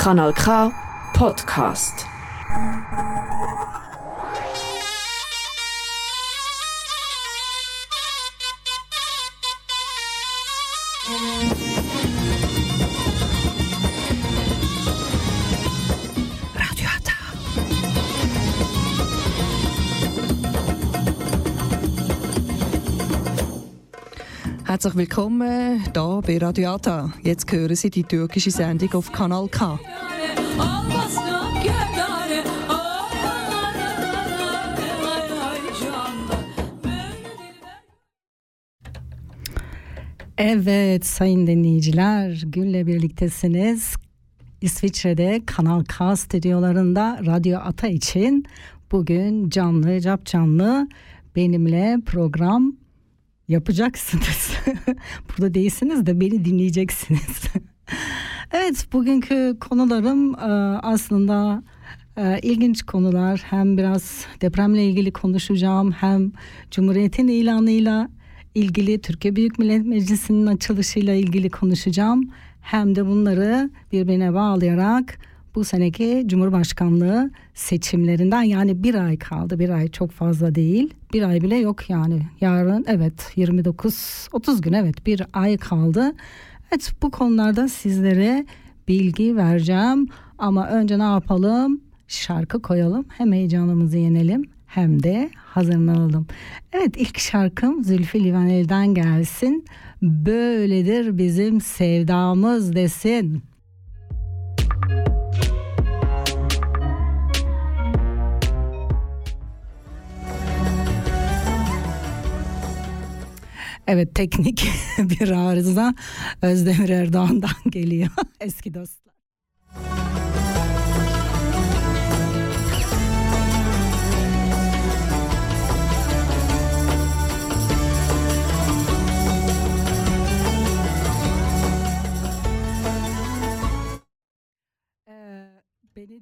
Kanal K Podcast. Herzlich willkommen hier bei Radio Ata. Jetzt hören Sie die türkische Sendung auf Kanal K. Evet sayın dinleyiciler Gül'le birliktesiniz. İsviçre'de Kanal K stüdyolarında Radyo Ata için bugün canlı cap canlı benimle program yapacaksınız. Burada değilsiniz de beni dinleyeceksiniz. evet bugünkü konularım e, aslında e, ilginç konular. Hem biraz depremle ilgili konuşacağım hem Cumhuriyet'in ilanıyla ilgili Türkiye Büyük Millet Meclisi'nin açılışıyla ilgili konuşacağım. Hem de bunları birbirine bağlayarak bu seneki Cumhurbaşkanlığı seçimlerinden yani bir ay kaldı. Bir ay çok fazla değil. Bir ay bile yok yani. Yarın evet 29 30 gün evet bir ay kaldı. Evet bu konularda sizlere bilgi vereceğim. Ama önce ne yapalım? Şarkı koyalım. Hem heyecanımızı yenelim hem de hazırlanalım. Evet ilk şarkım Zülfü Livaneli'den gelsin. Böyledir bizim sevdamız desin. Evet teknik bir arıza Özdemir Erdoğan'dan geliyor eski dostlar.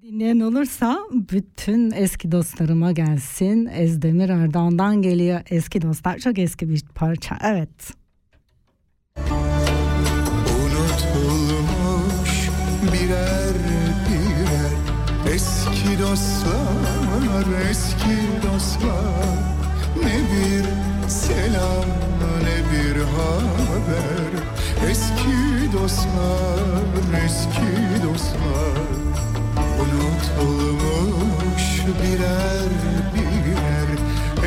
Dinleyen olursa bütün eski dostlarıma gelsin. Ezdemir Erdoğan'dan geliyor eski dostlar. Çok eski bir parça. Evet. Unutulmuş birer birer eski dostlar, eski dostlar. Ne bir selam ne bir haber. Eski dostlar, eski dostlar. Unutulmuş birer birer.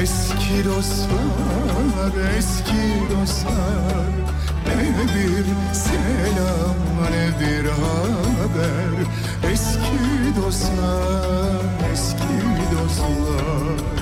Eski dostlar, eski dostlar. Ne bir selam ne bir haber? Eski dostlar, eski dostlar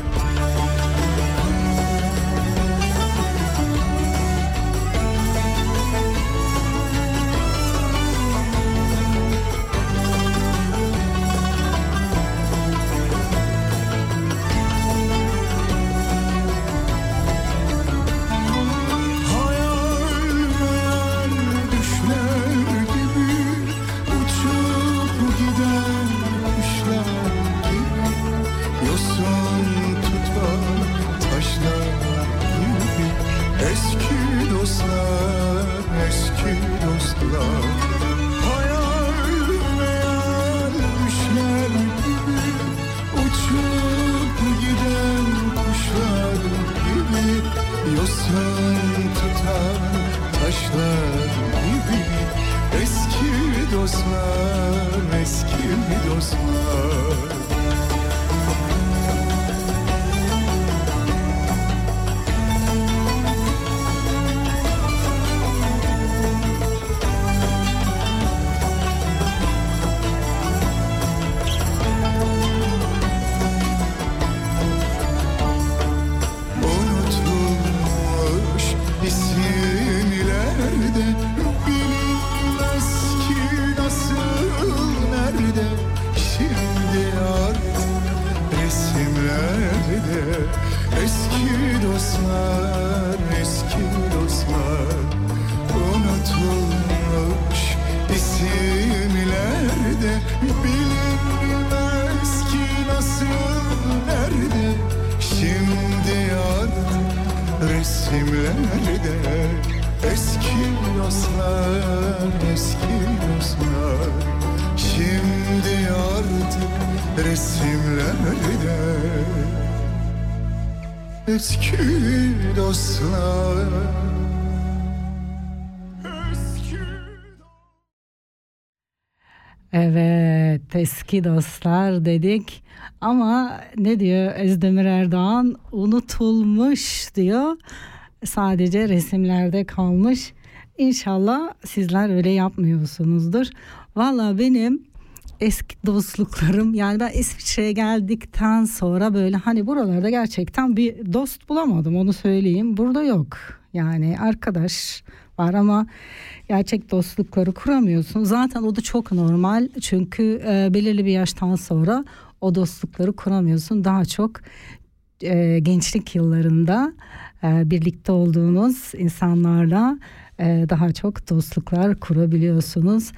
eski dostlar dedik. Ama ne diyor Özdemir Erdoğan? Unutulmuş diyor. Sadece resimlerde kalmış. İnşallah sizler öyle yapmıyorsunuzdur. Valla benim eski dostluklarım yani ben İsviçre'ye geldikten sonra böyle hani buralarda gerçekten bir dost bulamadım onu söyleyeyim. Burada yok yani arkadaş var ama gerçek dostlukları kuramıyorsun. Zaten o da çok normal çünkü e, belirli bir yaştan sonra o dostlukları kuramıyorsun. Daha çok e, gençlik yıllarında e, birlikte olduğunuz insanlarla e, daha çok dostluklar kurabiliyorsunuz.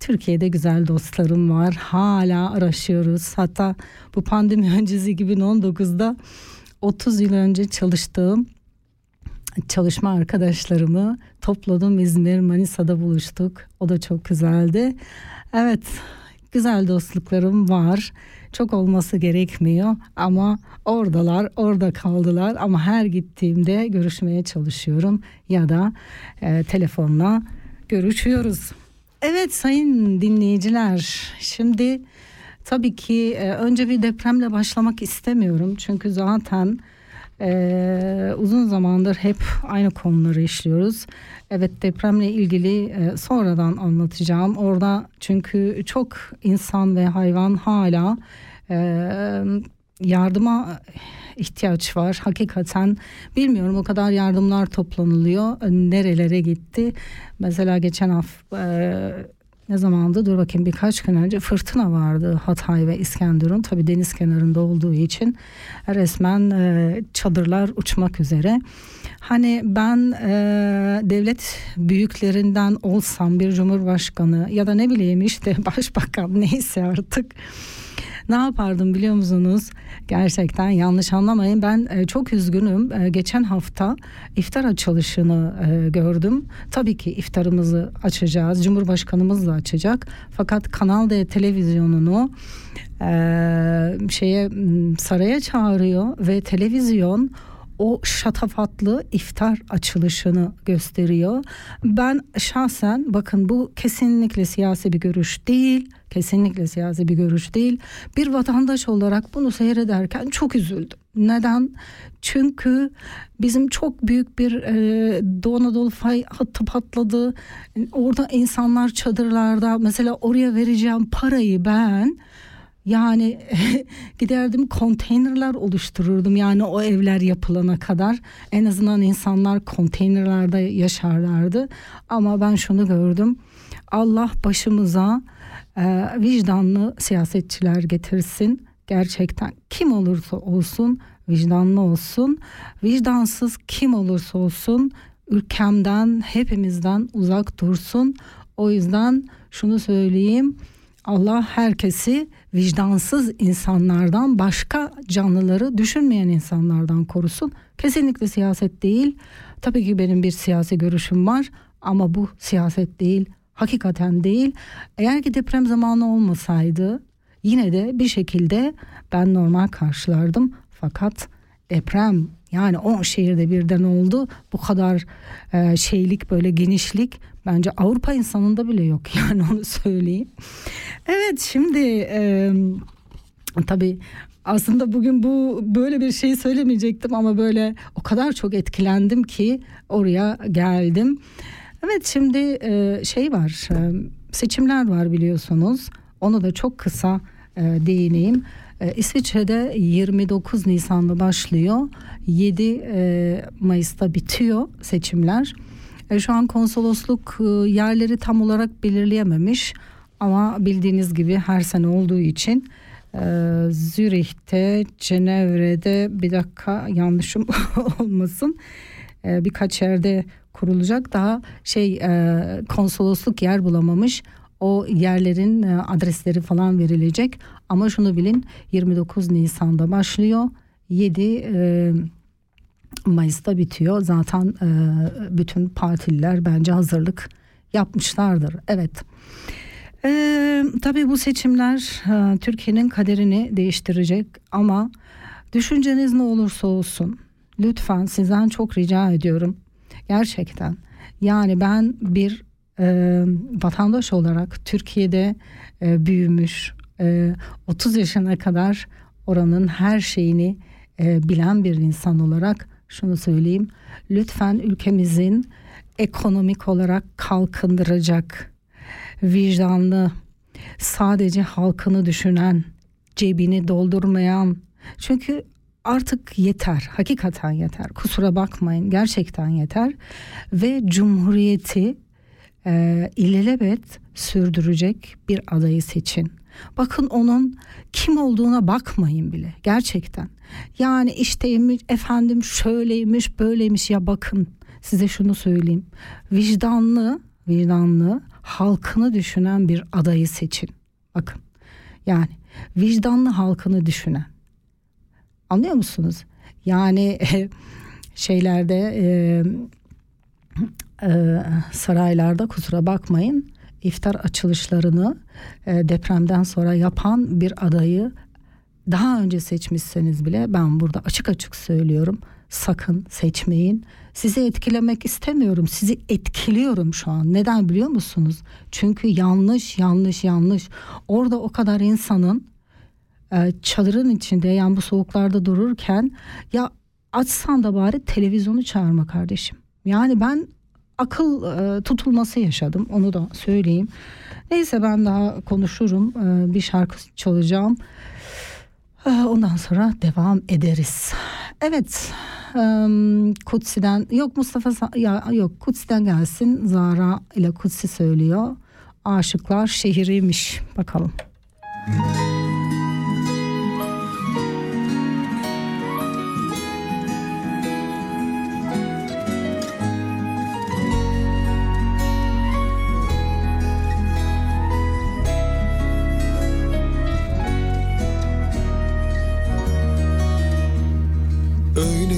Türkiye'de güzel dostlarım var. Hala araşıyoruz. Hatta bu pandemi öncesi 2019'da 30 yıl önce çalıştığım çalışma arkadaşlarımı topladım İzmir Manisa'da buluştuk. O da çok güzeldi. Evet güzel dostluklarım var. Çok olması gerekmiyor ama oradalar, orada kaldılar ama her gittiğimde görüşmeye çalışıyorum ya da e, telefonla görüşüyoruz. Evet sayın dinleyiciler şimdi tabii ki e, önce bir depremle başlamak istemiyorum çünkü zaten ee, uzun zamandır hep aynı konuları işliyoruz. Evet depremle ilgili e, sonradan anlatacağım. Orada çünkü çok insan ve hayvan hala e, yardıma ihtiyaç var. Hakikaten bilmiyorum o kadar yardımlar toplanılıyor. Nerelere gitti? Mesela geçen hafta e, ne zamandı dur bakayım birkaç gün önce fırtına vardı Hatay ve İskenderun tabi deniz kenarında olduğu için resmen e, çadırlar uçmak üzere. Hani ben e, devlet büyüklerinden olsam bir cumhurbaşkanı ya da ne bileyim işte başbakan neyse artık ne yapardım biliyor musunuz? Gerçekten yanlış anlamayın. Ben e, çok üzgünüm. E, geçen hafta iftar açılışını e, gördüm. Tabii ki iftarımızı açacağız. Cumhurbaşkanımız da açacak. Fakat Kanal D televizyonunu e, şeye saraya çağırıyor ve televizyon o şatafatlı iftar açılışını gösteriyor. Ben şahsen bakın bu kesinlikle siyasi bir görüş değil. Kesinlikle siyasi bir görüş değil. Bir vatandaş olarak bunu seyrederken çok üzüldüm. Neden? Çünkü bizim çok büyük bir e, Doğu Anadolu fay hattı patladı. Orada insanlar çadırlarda mesela oraya vereceğim parayı ben yani giderdim konteynerler oluştururdum. Yani o evler yapılana kadar en azından insanlar konteynerlerde yaşarlardı. Ama ben şunu gördüm. Allah başımıza e, vicdanlı siyasetçiler getirsin. Gerçekten kim olursa olsun vicdanlı olsun. Vicdansız kim olursa olsun ülkemden hepimizden uzak dursun. O yüzden şunu söyleyeyim Allah herkesi vicdansız insanlardan başka canlıları düşünmeyen insanlardan korusun. Kesinlikle siyaset değil. Tabii ki benim bir siyasi görüşüm var ama bu siyaset değil, hakikaten değil. Eğer ki deprem zamanı olmasaydı yine de bir şekilde ben normal karşılardım. Fakat deprem yani 10 şehirde birden oldu. Bu kadar e, şeylik böyle genişlik bence Avrupa insanında bile yok yani onu söyleyeyim. Evet şimdi e, tabii aslında bugün bu böyle bir şey söylemeyecektim ama böyle o kadar çok etkilendim ki oraya geldim. Evet şimdi e, şey var e, seçimler var biliyorsunuz onu da çok kısa e, değineyim. E, İsviçre'de 29 Nisan'da başlıyor. 7 e, Mayıs'ta bitiyor seçimler. E, şu an konsolosluk e, yerleri tam olarak belirleyememiş. Ama bildiğiniz gibi her sene olduğu için Zürih'te, Cenevre'de bir dakika yanlışım olmasın birkaç yerde kurulacak. Daha şey konsolosluk yer bulamamış o yerlerin e, adresleri falan verilecek ama şunu bilin 29 Nisan'da başlıyor 7 e, Mayıs'ta bitiyor. Zaten e, bütün partililer bence hazırlık yapmışlardır. Evet. Ee, tabii bu seçimler e, Türkiye'nin kaderini değiştirecek ama düşünceniz ne olursa olsun lütfen sizden çok rica ediyorum gerçekten yani ben bir e, vatandaş olarak Türkiye'de e, büyümüş e, 30 yaşına kadar oranın her şeyini e, bilen bir insan olarak şunu söyleyeyim lütfen ülkemizin ekonomik olarak kalkındıracak vicdanlı, sadece halkını düşünen, cebini doldurmayan. Çünkü artık yeter, hakikaten yeter. Kusura bakmayın, gerçekten yeter. Ve Cumhuriyeti e, ilelebet sürdürecek bir adayı seçin. Bakın onun kim olduğuna bakmayın bile gerçekten. Yani işteymiş efendim şöyleymiş böyleymiş ya bakın size şunu söyleyeyim. Vicdanlı, vicdanlı, halkını düşünen bir adayı seçin. Bakın. Yani vicdanlı halkını düşünen. Anlıyor musunuz? Yani şeylerde e, saraylarda kusura bakmayın iftar açılışlarını e, depremden sonra yapan bir adayı daha önce seçmişseniz bile ben burada açık açık söylüyorum sakın seçmeyin. Sizi etkilemek istemiyorum. Sizi etkiliyorum şu an. Neden biliyor musunuz? Çünkü yanlış, yanlış, yanlış. Orada o kadar insanın e, çadırın içinde yani bu soğuklarda dururken ya açsan da bari televizyonu çağırma kardeşim. Yani ben akıl e, tutulması yaşadım onu da söyleyeyim. Neyse ben daha konuşurum. E, bir şarkı çalacağım. E, ondan sonra devam ederiz. Evet. Um, Kutsi'den yok Mustafa ya yok Kutsi'den gelsin Zara ile Kutsi söylüyor. Aşıklar şehiriymiş bakalım. Öyle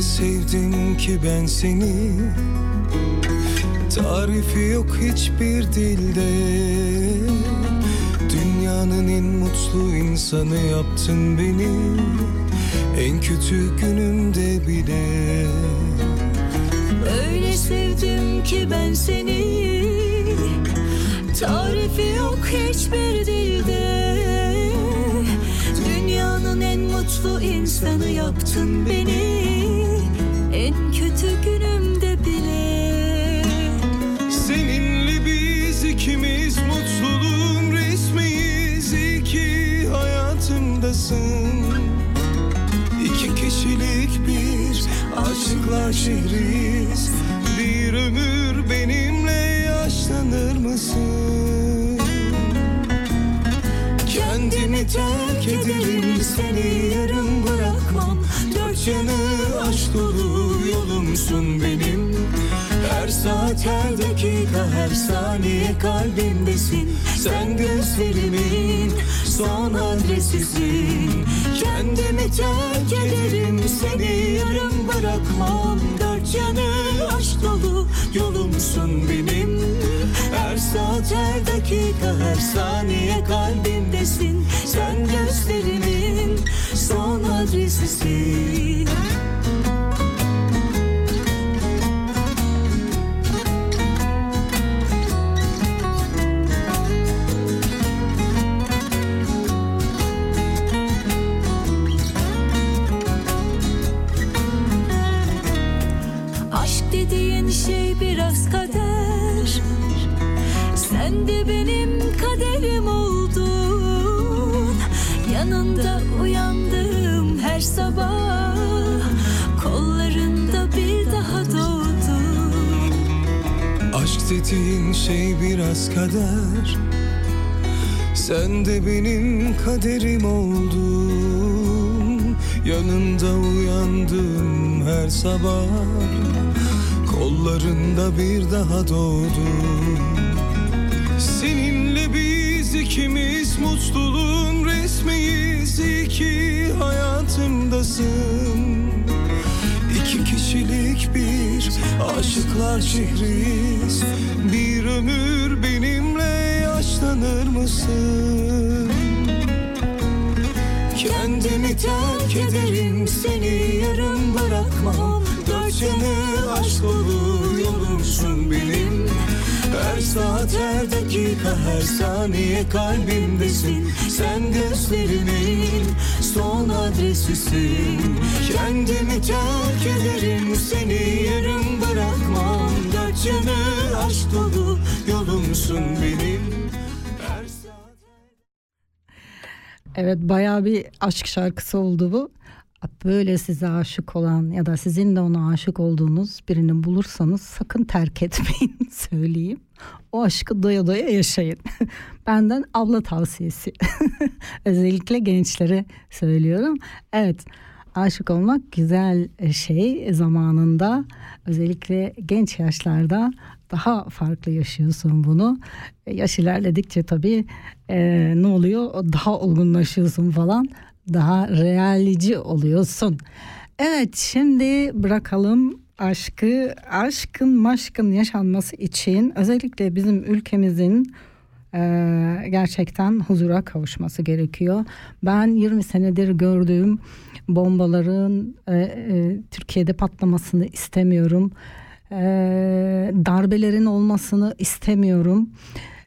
sevdim ki ben seni. Tarifi yok hiçbir dilde. Dünyanın en mutlu insanı yaptın beni. En kötü günümde bile. Öyle sevdim ki ben seni. Tarifi yok hiçbir dilde Dünyanın en mutlu insanı yaptın beni. En kötü günümde bile. Seninle biz ikimiz mutluluğun resmiyiz. İyi ki hayatımdasın. İki kişilik bir aşıklar şehriyiz Bir ömür benimle yaşlanır mısın? Terk ederim seni yarım bırakmam. Dört yanı aşk dolu yolumsun benim. Her saat her dakika her saniye kalbimdesin. Sen gözlerimin son adresisin Kendimi terk ederim seni yarım bırakmam. Dört yanı aşk dolu yolumsun benim. Her saat her dakika her saniye kalbimdesin. Sen gözlerimin son adresisin Dediğin şey biraz kader. Sen de benim kaderim oldun. Yanında uyandım her sabah. Kollarında bir daha doğdum Seninle biz ikimiz mutluluğun resmiyiz İyi ki hayatımdasın İki kişilik bir aşıklar şehriyiz Bir ömür benimle yaşlanır mısın? Kendimi terk ederim seni yarım bırakmam. Dört yanı aşk dolu yolumsun benim. Her saat her dakika her saniye kalbimdesin. Sen gözlerimin son adresisin Kendimi terk ederim seni yarım bırakmam Dört yanı aşk dolu yolumsun benim Evet bayağı bir aşk şarkısı oldu bu. Böyle size aşık olan ya da sizin de ona aşık olduğunuz birini bulursanız sakın terk etmeyin söyleyeyim. O aşkı doya doya yaşayın. Benden abla tavsiyesi. Özellikle gençlere söylüyorum. Evet aşık olmak güzel şey zamanında özellikle genç yaşlarda daha farklı yaşıyorsun bunu. Yaş ilerledikçe tabii e, ne oluyor daha olgunlaşıyorsun falan daha realici oluyorsun. Evet şimdi bırakalım aşkı aşkın maşkın yaşanması için özellikle bizim ülkemizin e, gerçekten huzura kavuşması gerekiyor. Ben 20 senedir gördüğüm bombaların e, e, Türkiye'de patlamasını istemiyorum. E, darbelerin olmasını istemiyorum.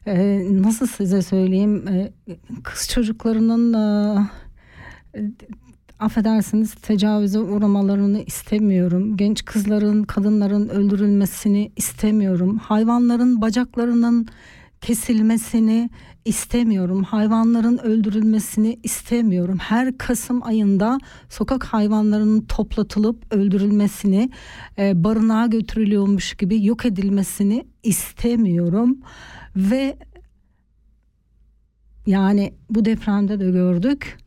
E, nasıl size söyleyeyim e, kız çocuklarının e, affedersiniz tecavüze uğramalarını istemiyorum. Genç kızların, kadınların öldürülmesini istemiyorum. Hayvanların bacaklarının kesilmesini istemiyorum. Hayvanların öldürülmesini istemiyorum. Her Kasım ayında sokak hayvanlarının toplatılıp öldürülmesini, e, barınağa götürülüyormuş gibi yok edilmesini istemiyorum. Ve yani bu depremde de gördük.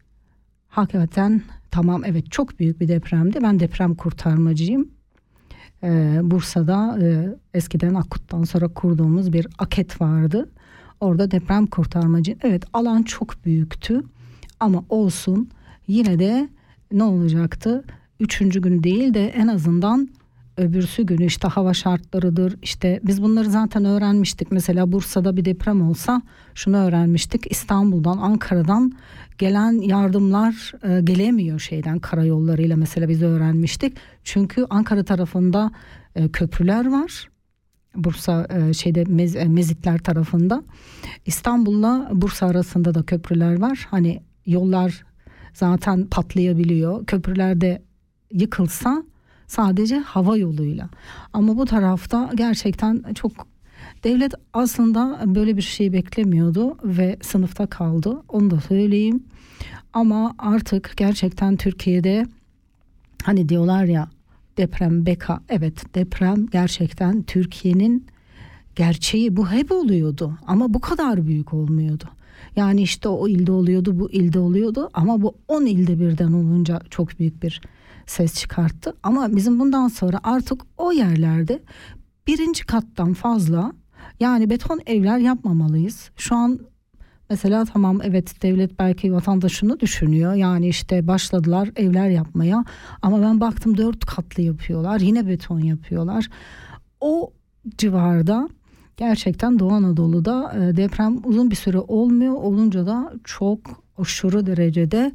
Hakikaten tamam evet çok büyük bir depremdi. Ben deprem kurtarmacıyım. Ee, Bursa'da e, eskiden Akut'tan sonra kurduğumuz bir aket vardı. Orada deprem kurtarmacı. Evet alan çok büyüktü ama olsun yine de ne olacaktı? Üçüncü günü değil de en azından öbürsü günü işte hava şartlarıdır. İşte biz bunları zaten öğrenmiştik. Mesela Bursa'da bir deprem olsa şunu öğrenmiştik. İstanbul'dan Ankara'dan gelen yardımlar e, gelemiyor şeyden karayollarıyla mesela biz öğrenmiştik. Çünkü Ankara tarafında e, köprüler var. Bursa e, şeyde Mez, e, Mezitler tarafında. İstanbul'la Bursa arasında da köprüler var. Hani yollar zaten patlayabiliyor. Köprülerde yıkılsa sadece hava yoluyla. Ama bu tarafta gerçekten çok devlet aslında böyle bir şey beklemiyordu ve sınıfta kaldı. Onu da söyleyeyim. Ama artık gerçekten Türkiye'de hani diyorlar ya deprem beka evet deprem gerçekten Türkiye'nin gerçeği bu hep oluyordu ama bu kadar büyük olmuyordu. Yani işte o ilde oluyordu bu ilde oluyordu ama bu 10 ilde birden olunca çok büyük bir ses çıkarttı. Ama bizim bundan sonra artık o yerlerde birinci kattan fazla yani beton evler yapmamalıyız. Şu an mesela tamam evet devlet belki vatandaşını düşünüyor. Yani işte başladılar evler yapmaya ama ben baktım dört katlı yapıyorlar. Yine beton yapıyorlar. O civarda gerçekten Doğu Anadolu'da e, deprem uzun bir süre olmuyor. Olunca da çok aşırı derecede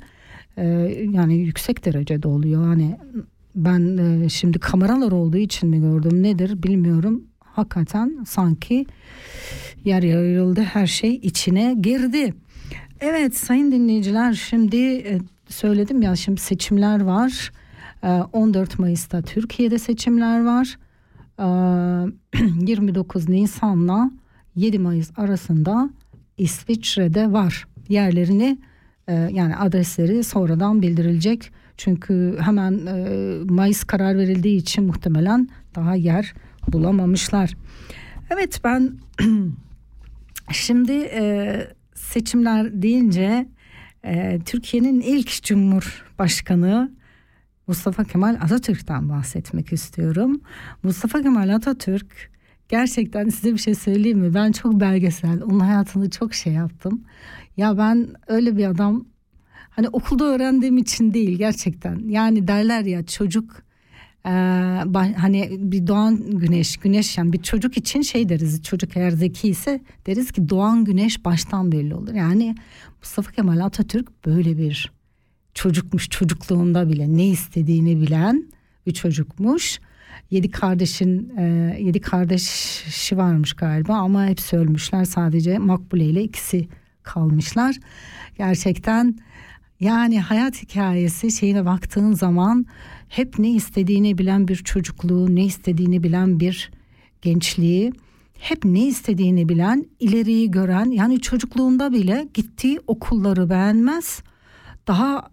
e, yani yüksek derecede oluyor. Yani ben e, şimdi kameralar olduğu için mi gördüm nedir bilmiyorum. Hakikaten sanki yer yarıldı her şey içine girdi. Evet sayın dinleyiciler şimdi e, söyledim ya şimdi seçimler var. 14 Mayıs'ta Türkiye'de seçimler var. 29 Nisan'la 7 Mayıs arasında İsviçre'de var. Yerlerini yani adresleri sonradan bildirilecek. Çünkü hemen e, Mayıs karar verildiği için muhtemelen daha yer bulamamışlar. Evet ben şimdi e, seçimler deyince Türkiye'nin ilk Cumhurbaşkanı Mustafa Kemal Atatürk'ten bahsetmek istiyorum. Mustafa Kemal Atatürk gerçekten size bir şey söyleyeyim mi? Ben çok belgesel, onun hayatını çok şey yaptım. Ya ben öyle bir adam hani okulda öğrendiğim için değil gerçekten. Yani derler ya çocuk ba- hani bir doğan güneş güneş yani bir çocuk için şey deriz çocuk eğer zeki ise deriz ki doğan güneş baştan belli olur. Yani Mustafa Kemal Atatürk böyle bir çocukmuş çocukluğunda bile ne istediğini bilen bir çocukmuş. Yedi kardeşin e, yedi kardeşi varmış galiba ama hepsi ölmüşler sadece Makbule ile ikisi kalmışlar. Gerçekten yani hayat hikayesi şeyine baktığın zaman hep ne istediğini bilen bir çocukluğu, ne istediğini bilen bir gençliği, hep ne istediğini bilen, ileriyi gören yani çocukluğunda bile gittiği okulları beğenmez. Daha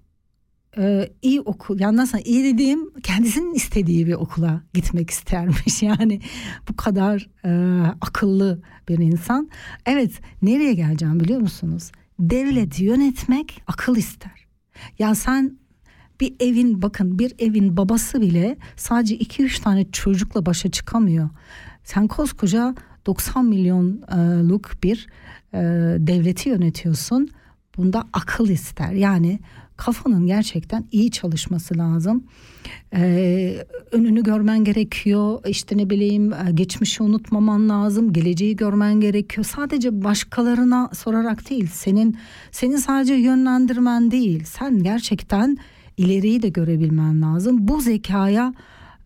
e, iyi okul yani nasıl iyi dediğim kendisinin istediği bir okula gitmek istermiş. Yani bu kadar e, akıllı bir insan. Evet nereye geleceğim biliyor musunuz? Devleti yönetmek akıl ister. Ya sen bir evin bakın bir evin babası bile sadece 2-3 tane çocukla başa çıkamıyor. Sen koskoca 90 milyonluk bir e, devleti yönetiyorsun. Bunda akıl ister. Yani kafanın gerçekten iyi çalışması lazım. Ee, önünü görmen gerekiyor. İşte ne bileyim e, geçmişi unutmaman lazım. Geleceği görmen gerekiyor. Sadece başkalarına sorarak değil. Senin senin sadece yönlendirmen değil. Sen gerçekten ileriyi de görebilmen lazım. Bu zekaya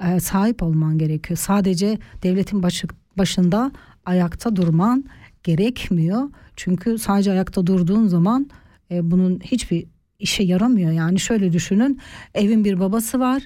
e, sahip olman gerekiyor. Sadece devletin başı, başında ayakta durman gerekmiyor. Çünkü sadece ayakta durduğun zaman e, bunun hiçbir işe yaramıyor. Yani şöyle düşünün evin bir babası var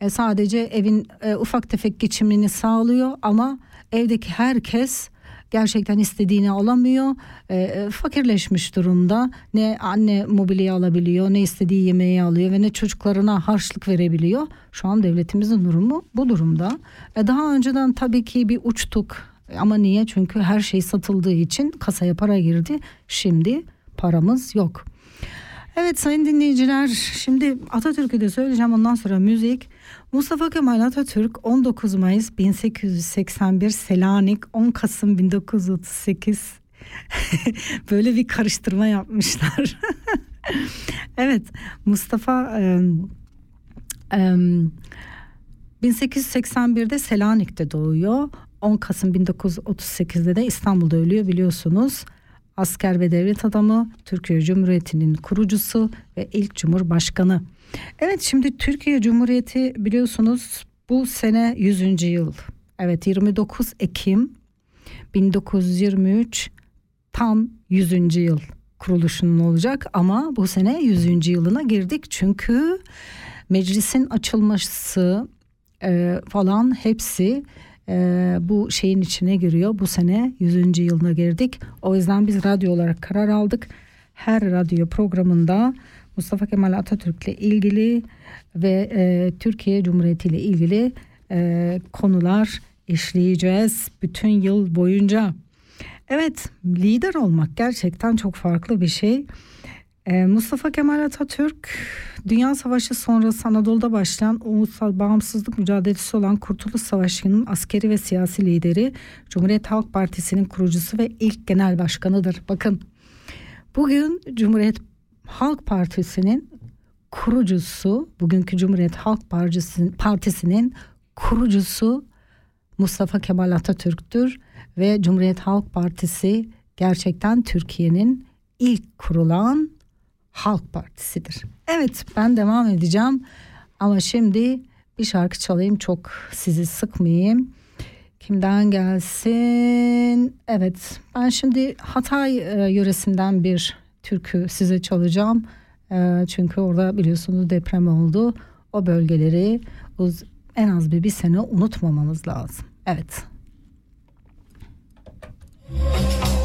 e, sadece evin e, ufak tefek geçimini sağlıyor ama evdeki herkes gerçekten istediğini alamıyor. E, e, fakirleşmiş durumda. Ne anne mobilya alabiliyor, ne istediği yemeği alıyor ve ne çocuklarına harçlık verebiliyor. Şu an devletimizin durumu bu durumda. E, daha önceden tabii ki bir uçtuk. Ama niye? Çünkü her şey satıldığı için kasaya para girdi. Şimdi paramız yok. Evet sayın dinleyiciler şimdi Atatürk'ü de söyleyeceğim ondan sonra müzik. Mustafa Kemal Atatürk 19 Mayıs 1881 Selanik 10 Kasım 1938 böyle bir karıştırma yapmışlar. evet Mustafa e, e, 1881'de Selanik'te doğuyor. 10 Kasım 1938'de de İstanbul'da ölüyor biliyorsunuz asker ve devlet adamı, Türkiye Cumhuriyeti'nin kurucusu ve ilk cumhurbaşkanı. Evet şimdi Türkiye Cumhuriyeti biliyorsunuz bu sene 100. yıl. Evet 29 Ekim 1923 tam 100. yıl kuruluşunun olacak ama bu sene 100. yılına girdik çünkü meclisin açılması e, falan hepsi e, bu şeyin içine giriyor. Bu sene 100. yılına girdik. O yüzden biz radyo olarak karar aldık. Her radyo programında Mustafa Kemal Atatürk ile ilgili ve e, Türkiye Cumhuriyeti ile ilgili e, konular işleyeceğiz bütün yıl boyunca. Evet lider olmak gerçekten çok farklı bir şey. Ee, Mustafa Kemal Atatürk Dünya Savaşı sonrası Anadolu'da başlayan ulusal bağımsızlık mücadelesi olan Kurtuluş Savaşı'nın askeri ve siyasi lideri, Cumhuriyet Halk Partisi'nin kurucusu ve ilk genel başkanıdır. Bakın bugün Cumhuriyet Halk Partisi'nin kurucusu, bugünkü Cumhuriyet Halk Partisi'nin, Partisi'nin kurucusu Mustafa Kemal Atatürk'tür ve Cumhuriyet Halk Partisi gerçekten Türkiye'nin ilk kurulan Halk Partisi'dir. Evet ben devam edeceğim ama şimdi bir şarkı çalayım çok sizi sıkmayayım. Kimden gelsin? Evet ben şimdi Hatay e, yöresinden bir türkü size çalacağım. E, çünkü orada biliyorsunuz deprem oldu. O bölgeleri en az bir, bir sene unutmamamız lazım. Evet. Müzik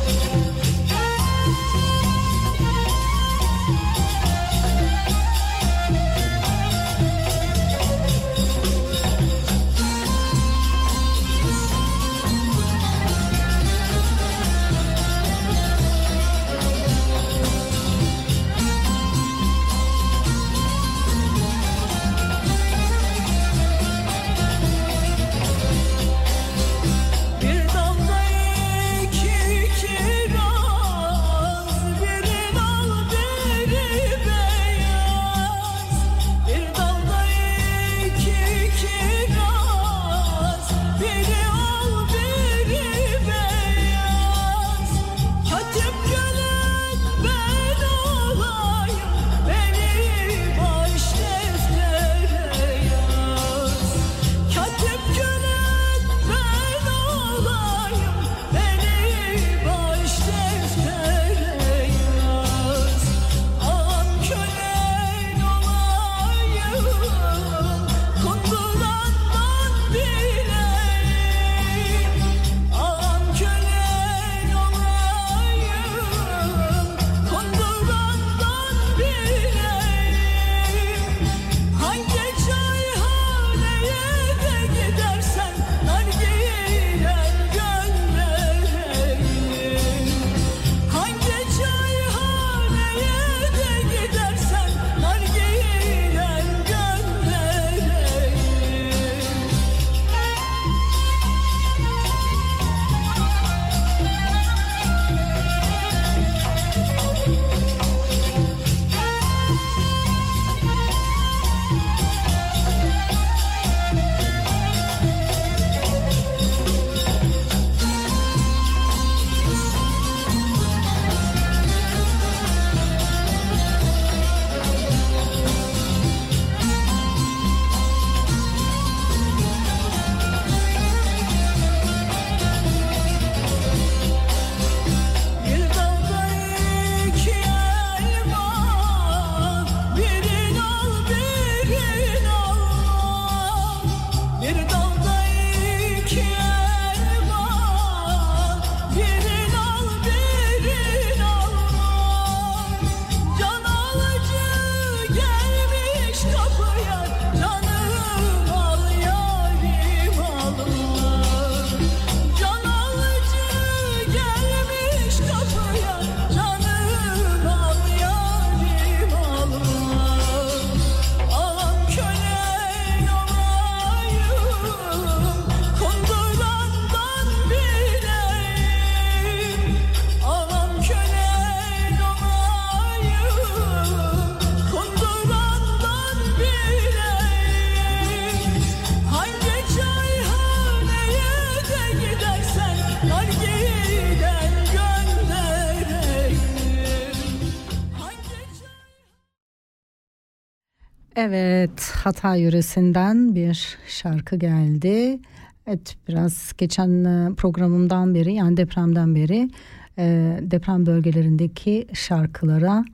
Evet, Hatay yöresinden bir şarkı geldi. Evet, biraz geçen e, programımdan beri yani depremden beri e, deprem bölgelerindeki şarkılara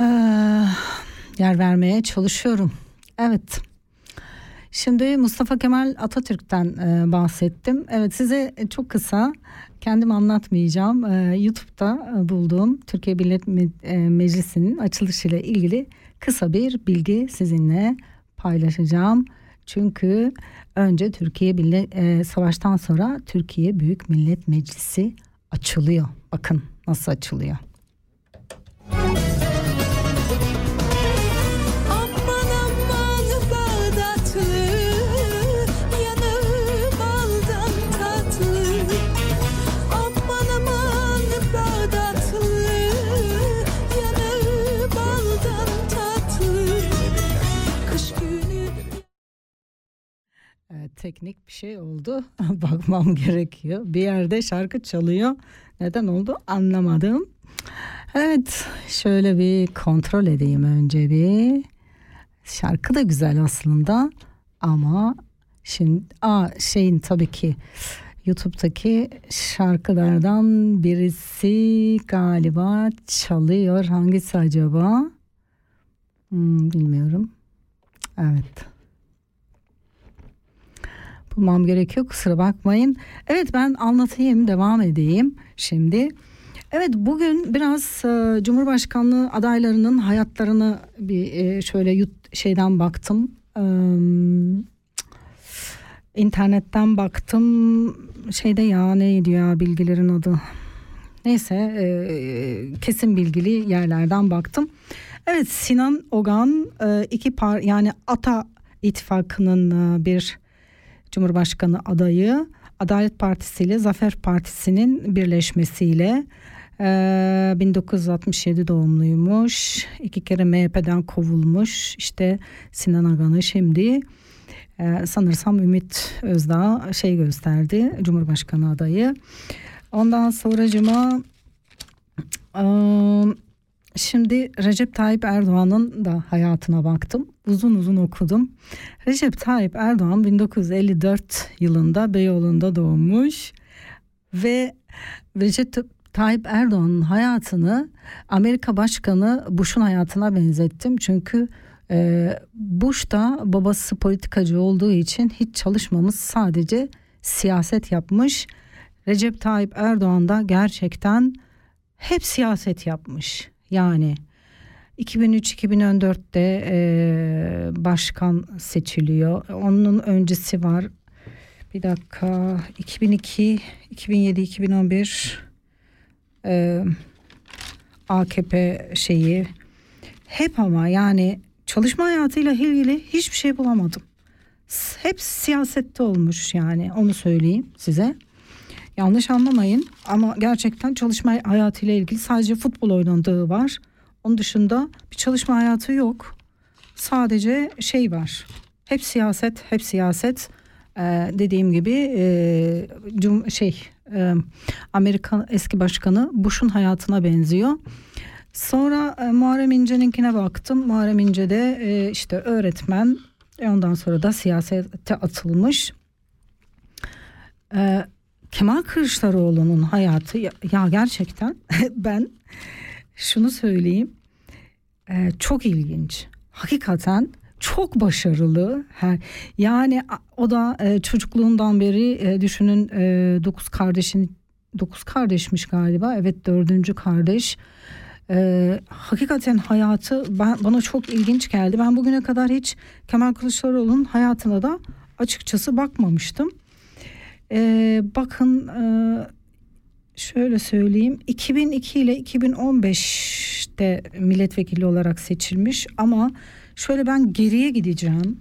e, yer vermeye çalışıyorum. Evet. Şimdi Mustafa Kemal Atatürk'ten e, bahsettim. Evet size çok kısa kendim anlatmayacağım. E, YouTube'da e, bulduğum Türkiye Millet e, Meclisi'nin açılışıyla ilgili kısa bir bilgi sizinle paylaşacağım. Çünkü önce Türkiye Millet e, Savaştan sonra Türkiye Büyük Millet Meclisi açılıyor. Bakın nasıl açılıyor. Teknik bir şey oldu. Bakmam gerekiyor. Bir yerde şarkı çalıyor. Neden oldu anlamadım. Evet şöyle bir kontrol edeyim önce bir. Şarkı da güzel aslında ama şimdi a şeyin tabii ki YouTube'daki şarkılardan birisi galiba çalıyor. Hangisi acaba? Hmm, bilmiyorum. Evet bulmam gerekiyor kusura bakmayın. Evet ben anlatayım devam edeyim şimdi. Evet bugün biraz e, Cumhurbaşkanlığı adaylarının hayatlarını bir e, şöyle yut, şeyden baktım. E, internetten baktım. Şeyde ya neydi ya bilgilerin adı. Neyse e, kesin bilgili yerlerden baktım. Evet Sinan Ogan e, iki par yani Ata ittifakının e, bir Cumhurbaşkanı adayı Adalet Partisi ile Zafer Partisi'nin birleşmesiyle e, 1967 doğumluymuş. İki kere MHP'den kovulmuş. İşte Sinan Agan'ı şimdi e, sanırsam Ümit Özdağ şey gösterdi Cumhurbaşkanı adayı. Ondan sonracıma e, Şimdi Recep Tayyip Erdoğan'ın da hayatına baktım. Uzun uzun okudum. Recep Tayyip Erdoğan 1954 yılında Beyoğlu'nda doğmuş ve Recep Tayyip Erdoğan'ın hayatını Amerika Başkanı Bush'un hayatına benzettim. Çünkü e, Bush da babası politikacı olduğu için hiç çalışmamış sadece siyaset yapmış. Recep Tayyip Erdoğan da gerçekten hep siyaset yapmış. Yani 2003-2014'te e, başkan seçiliyor. Onun öncesi var. Bir dakika 2002, 2007, 2011 e, AKP şeyi hep ama yani çalışma hayatıyla ilgili hiçbir şey bulamadım. Hep siyasette olmuş yani onu söyleyeyim size. Yanlış anlamayın ama gerçekten çalışma hayatıyla ilgili sadece futbol oynandığı var. Onun dışında bir çalışma hayatı yok. Sadece şey var. Hep siyaset, hep siyaset. Ee, dediğim gibi e, cum şey e, Amerika eski başkanı Bush'un hayatına benziyor. Sonra e, Muharrem İnce'ninkine baktım. Muharrem İnce de e, işte öğretmen. E, ondan sonra da siyasete atılmış. E, Kemal Kılıçdaroğlu'nun hayatı ya, ya gerçekten ben şunu söyleyeyim e, çok ilginç. Hakikaten çok başarılı. Her, yani o da e, çocukluğundan beri e, düşünün e, dokuz kardeşin dokuz kardeşmiş galiba. Evet dördüncü kardeş. E, hakikaten hayatı ben, bana çok ilginç geldi. Ben bugüne kadar hiç Kemal Kılıçdaroğlu'nun hayatına da açıkçası bakmamıştım. E, bakın e, şöyle söyleyeyim 2002 ile 2015'te milletvekili olarak seçilmiş ama şöyle ben geriye gideceğim.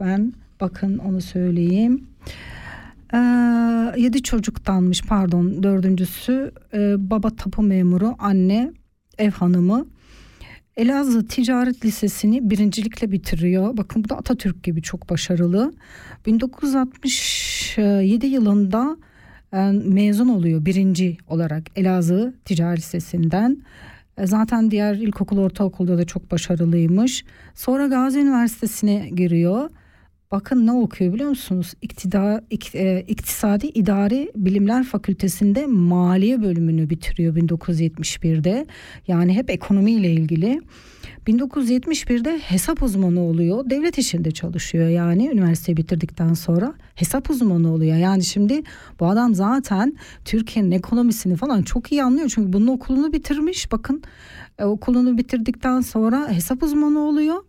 Ben bakın onu söyleyeyim. Ee, yedi çocuktanmış pardon dördüncüsü ee, baba tapu memuru anne ev hanımı Elazığ Ticaret Lisesi'ni birincilikle bitiriyor. Bakın bu da Atatürk gibi çok başarılı. 1967 yılında mezun oluyor birinci olarak Elazığ Ticaret Lisesi'nden. E, zaten diğer ilkokul, ortaokulda da çok başarılıymış. Sonra Gazi Üniversitesi'ne giriyor. Bakın ne okuyor biliyor musunuz? İktida, ik, e, İktisadi İdari Bilimler Fakültesinde maliye bölümünü bitiriyor 1971'de. Yani hep ekonomiyle ilgili. 1971'de hesap uzmanı oluyor. Devlet işinde çalışıyor yani üniversiteyi bitirdikten sonra hesap uzmanı oluyor. Yani şimdi bu adam zaten Türkiye'nin ekonomisini falan çok iyi anlıyor. Çünkü bunun okulunu bitirmiş. Bakın e, okulunu bitirdikten sonra hesap uzmanı oluyor.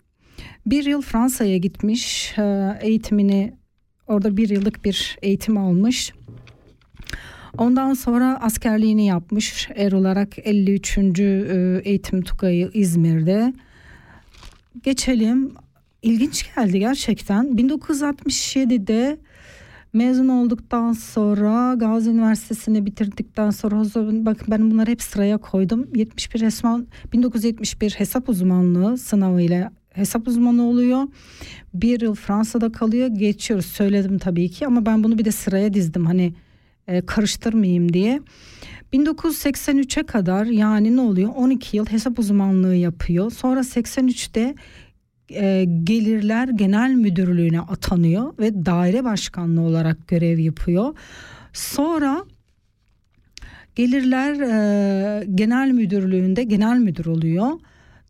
Bir yıl Fransa'ya gitmiş e, eğitimini orada bir yıllık bir eğitim almış. Ondan sonra askerliğini yapmış. Er olarak 53. E, eğitim Tugayı İzmir'de. Geçelim. İlginç geldi gerçekten. 1967'de mezun olduktan sonra Gazi Üniversitesi'ni bitirdikten sonra bakın ben bunları hep sıraya koydum. 71 resmen 1971 hesap uzmanlığı sınavıyla hesap uzmanı oluyor. Bir yıl Fransa'da kalıyor. Geçiyoruz söyledim tabii ki ama ben bunu bir de sıraya dizdim. Hani e, karıştırmayayım diye. 1983'e kadar yani ne oluyor 12 yıl hesap uzmanlığı yapıyor. Sonra 83'te e, Gelirler Genel Müdürlüğü'ne atanıyor ve daire başkanlığı olarak görev yapıyor. Sonra Gelirler e, Genel Müdürlüğü'nde genel müdür oluyor.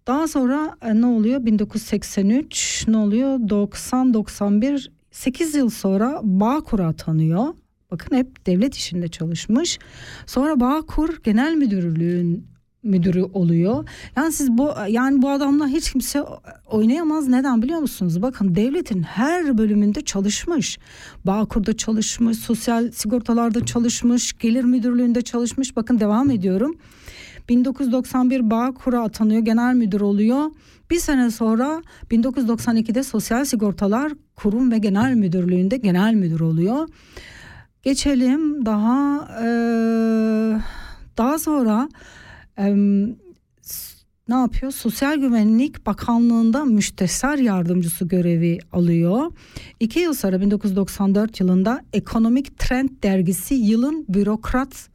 Daha sonra e, ne oluyor? 1983 ne oluyor? 90 91 8 yıl sonra Bağkur'a atanıyor. Bakın hep devlet işinde çalışmış. Sonra Bağkur Genel Müdürlüğün müdürü oluyor. Yani siz bu yani bu adamla hiç kimse oynayamaz. Neden biliyor musunuz? Bakın devletin her bölümünde çalışmış. Bağkur'da çalışmış, sosyal sigortalarda çalışmış, gelir müdürlüğünde çalışmış. Bakın devam ediyorum. 1991 Bağkur'a atanıyor, genel müdür oluyor. Bir sene sonra 1992'de Sosyal Sigortalar Kurum ve Genel Müdürlüğü'nde genel müdür oluyor. Geçelim daha e, daha sonra e, ne yapıyor? Sosyal Güvenlik Bakanlığı'nda müstesar yardımcısı görevi alıyor. İki yıl sonra 1994 yılında Ekonomik Trend dergisi yılın bürokrat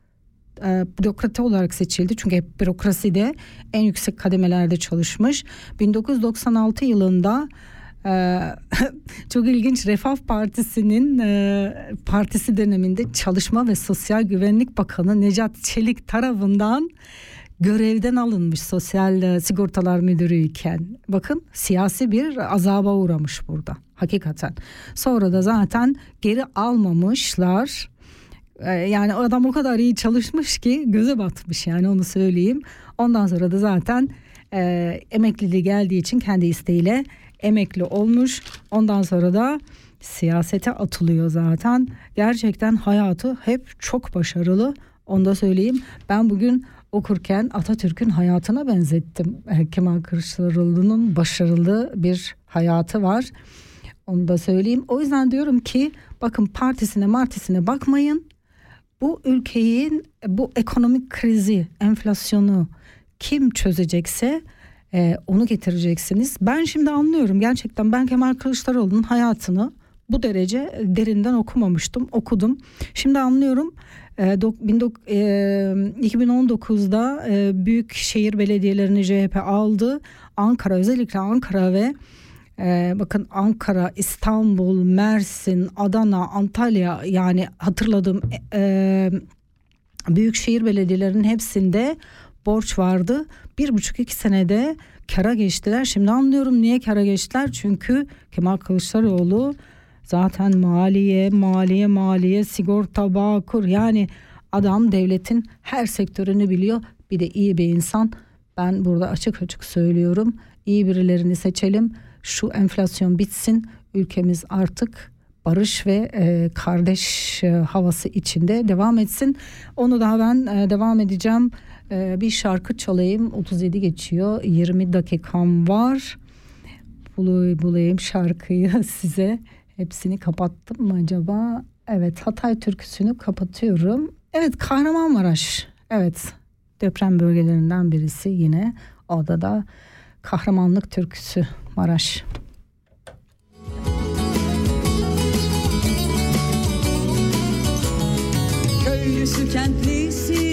e, bürokrati olarak seçildi. Çünkü hep bürokraside en yüksek kademelerde çalışmış. 1996 yılında ee, çok ilginç Refah Partisi'nin e, partisi döneminde Çalışma ve Sosyal Güvenlik Bakanı Necat Çelik tarafından görevden alınmış sosyal e, sigortalar müdürü iken bakın siyasi bir azaba uğramış burada hakikaten. Sonra da zaten geri almamışlar. Ee, yani adam o kadar iyi çalışmış ki göze batmış yani onu söyleyeyim. Ondan sonra da zaten e, emekliliği geldiği için kendi isteğiyle emekli olmuş. Ondan sonra da siyasete atılıyor zaten. Gerçekten hayatı hep çok başarılı. Onu da söyleyeyim. Ben bugün okurken Atatürk'ün hayatına benzettim. Eh, Kemal Kılıçdaroğlu'nun başarılı bir hayatı var. Onu da söyleyeyim. O yüzden diyorum ki bakın partisine martisine bakmayın. Bu ülkenin bu ekonomik krizi, enflasyonu kim çözecekse e, onu getireceksiniz. Ben şimdi anlıyorum gerçekten ben Kemal Kılıçdaroğlu'nun hayatını bu derece derinden okumamıştım okudum. Şimdi anlıyorum e, 2019'da e, büyük şehir belediyelerini CHP aldı. Ankara özellikle Ankara ve ee, bakın Ankara, İstanbul, Mersin, Adana, Antalya yani hatırladığım e, büyük şehir belediyelerinin hepsinde borç vardı. Bir buçuk iki senede kara geçtiler. Şimdi anlıyorum niye kara geçtiler. Çünkü Kemal Kılıçdaroğlu zaten maliye, maliye, maliye, sigorta, bağkur yani adam devletin her sektörünü biliyor. Bir de iyi bir insan. Ben burada açık açık söylüyorum. İyi birilerini seçelim. Şu enflasyon bitsin. Ülkemiz artık barış ve e, kardeş e, havası içinde devam etsin. Onu daha ben e, devam edeceğim. Ee, bir şarkı çalayım 37 geçiyor 20 dakikam var. Bulayım şarkıyı size. Hepsini kapattım mı acaba? Evet Hatay türküsünü kapatıyorum. Evet Kahramanmaraş. Evet deprem bölgelerinden birisi yine. Orada da kahramanlık türküsü Maraş. Köylüsü kentlisi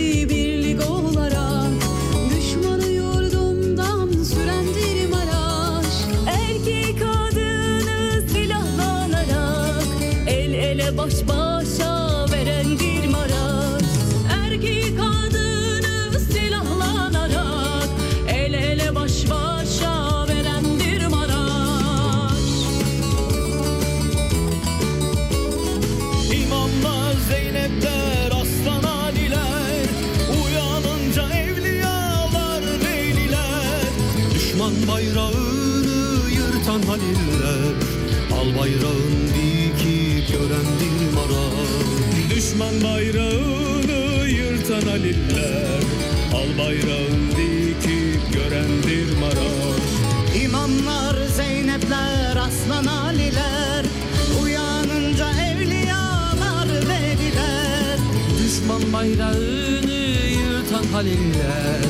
bayrağını yırtan haliller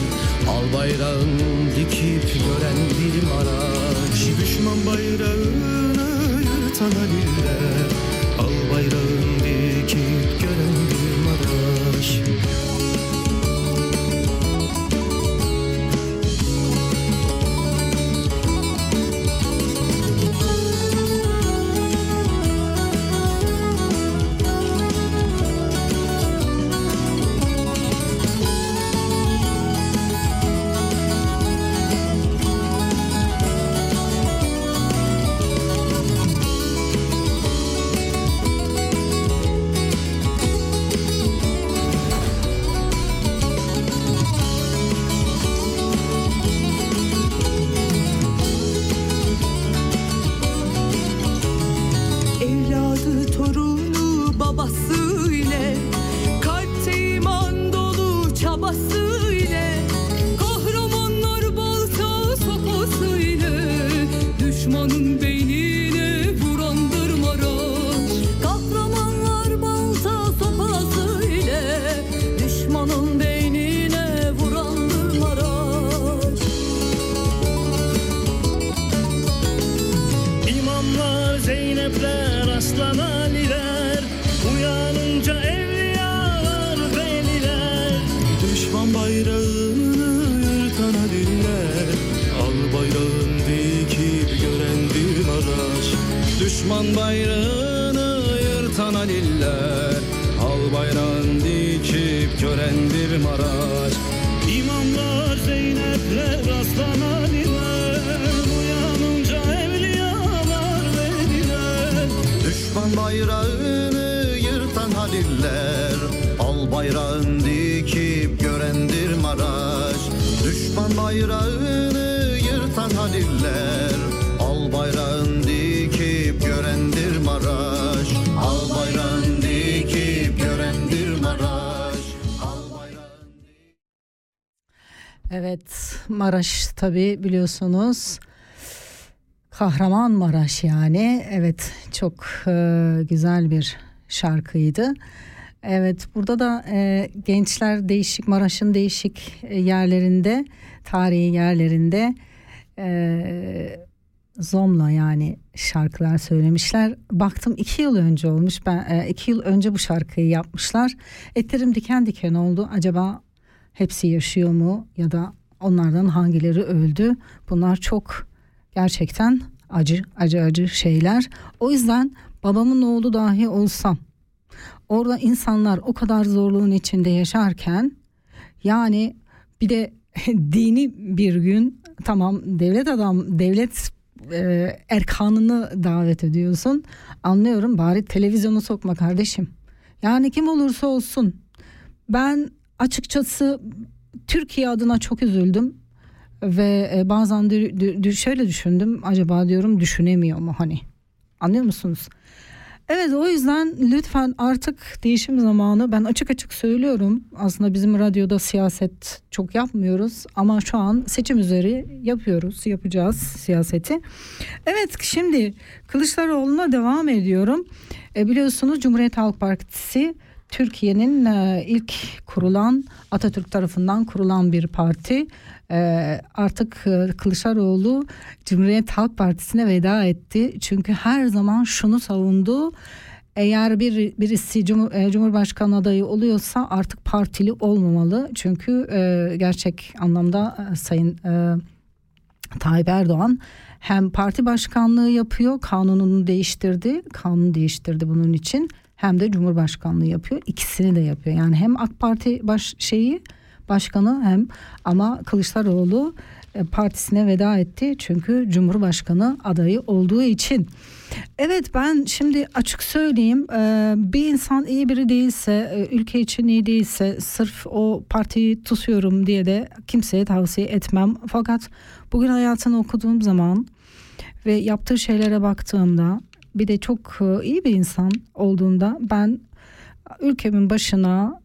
Al bayrağın dikip gören bir maraş Evet Maraş tabi biliyorsunuz Kahramanmaraş yani evet çok e, güzel bir şarkıydı. Evet burada da e, gençler değişik Maraş'ın değişik e, yerlerinde tarihi yerlerinde e, Zomla yani şarkılar söylemişler. Baktım iki yıl önce olmuş. Ben e, iki yıl önce bu şarkıyı yapmışlar. Etlerim diken diken oldu. Acaba hepsi yaşıyor mu ya da onlardan hangileri öldü? Bunlar çok gerçekten acı acı acı şeyler. O yüzden babamın oğlu dahi olsam orada insanlar o kadar zorluğun içinde yaşarken yani bir de dini bir gün tamam devlet adam devlet e, erkanını davet ediyorsun. Anlıyorum bari televizyonu sokma kardeşim. Yani kim olursa olsun ben açıkçası Türkiye adına çok üzüldüm ve e, bazen dü- dü- şöyle düşündüm acaba diyorum düşünemiyor mu hani anlıyor musunuz? Evet o yüzden lütfen artık değişim zamanı ben açık açık söylüyorum aslında bizim radyoda siyaset çok yapmıyoruz ama şu an seçim üzeri yapıyoruz yapacağız siyaseti. Evet şimdi Kılıçdaroğlu'na devam ediyorum e, biliyorsunuz Cumhuriyet Halk Partisi Türkiye'nin e, ilk kurulan Atatürk tarafından kurulan bir parti. E, artık e, Kılıçdaroğlu Cumhuriyet Halk Partisi'ne veda etti. Çünkü her zaman şunu savundu. Eğer bir birisi Cumhur, e, Cumhurbaşkanı adayı oluyorsa artık partili olmamalı. Çünkü gerçek anlamda Sayın e, Tayyip Erdoğan hem parti başkanlığı yapıyor, kanununu değiştirdi, kanunu değiştirdi bunun için hem de Cumhurbaşkanlığı yapıyor. İkisini de yapıyor. Yani hem AK Parti baş şeyi başkanı hem ama Kılıçdaroğlu e, partisine veda etti. Çünkü Cumhurbaşkanı adayı olduğu için. Evet ben şimdi açık söyleyeyim e, bir insan iyi biri değilse e, ülke için iyi değilse sırf o partiyi tutuyorum diye de kimseye tavsiye etmem. Fakat bugün hayatını okuduğum zaman ve yaptığı şeylere baktığımda bir de çok iyi bir insan olduğunda ben ülkemin başına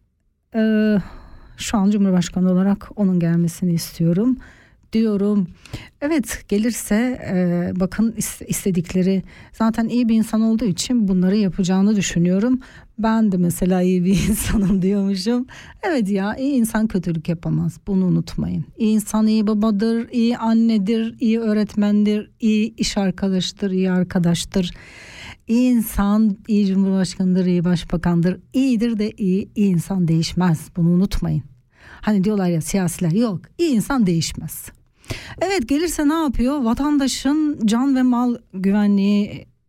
şu an Cumhurbaşkanı olarak onun gelmesini istiyorum diyorum. Evet gelirse e, bakın istedikleri zaten iyi bir insan olduğu için bunları yapacağını düşünüyorum. Ben de mesela iyi bir insanım diyormuşum. Evet ya iyi insan kötülük yapamaz bunu unutmayın. İyi insan iyi babadır, iyi annedir, iyi öğretmendir, iyi iş arkadaşıdır, iyi arkadaştır. İyi insan iyi cumhurbaşkanıdır, iyi başbakandır. İyidir de iyi, iyi insan değişmez. Bunu unutmayın. Hani diyorlar ya siyasiler yok. İyi insan değişmez. Evet gelirse ne yapıyor? Vatandaşın can ve mal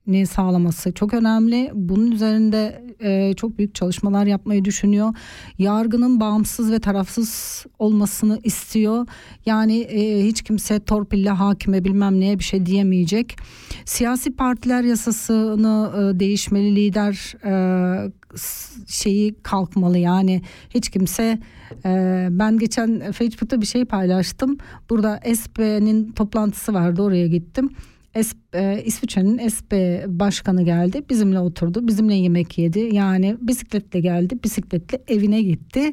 güvenliğini sağlaması çok önemli. Bunun üzerinde e, çok büyük çalışmalar yapmayı düşünüyor. Yargının bağımsız ve tarafsız olmasını istiyor. Yani e, hiç kimse torpille hakime bilmem neye bir şey diyemeyecek. Siyasi partiler yasasını e, değişmeli lider e, şeyi kalkmalı yani hiç kimse e, ben geçen Facebook'ta bir şey paylaştım burada SP'nin toplantısı vardı oraya gittim Es, e, İsviçre'nin SP başkanı geldi bizimle oturdu bizimle yemek yedi yani bisikletle geldi bisikletle evine gitti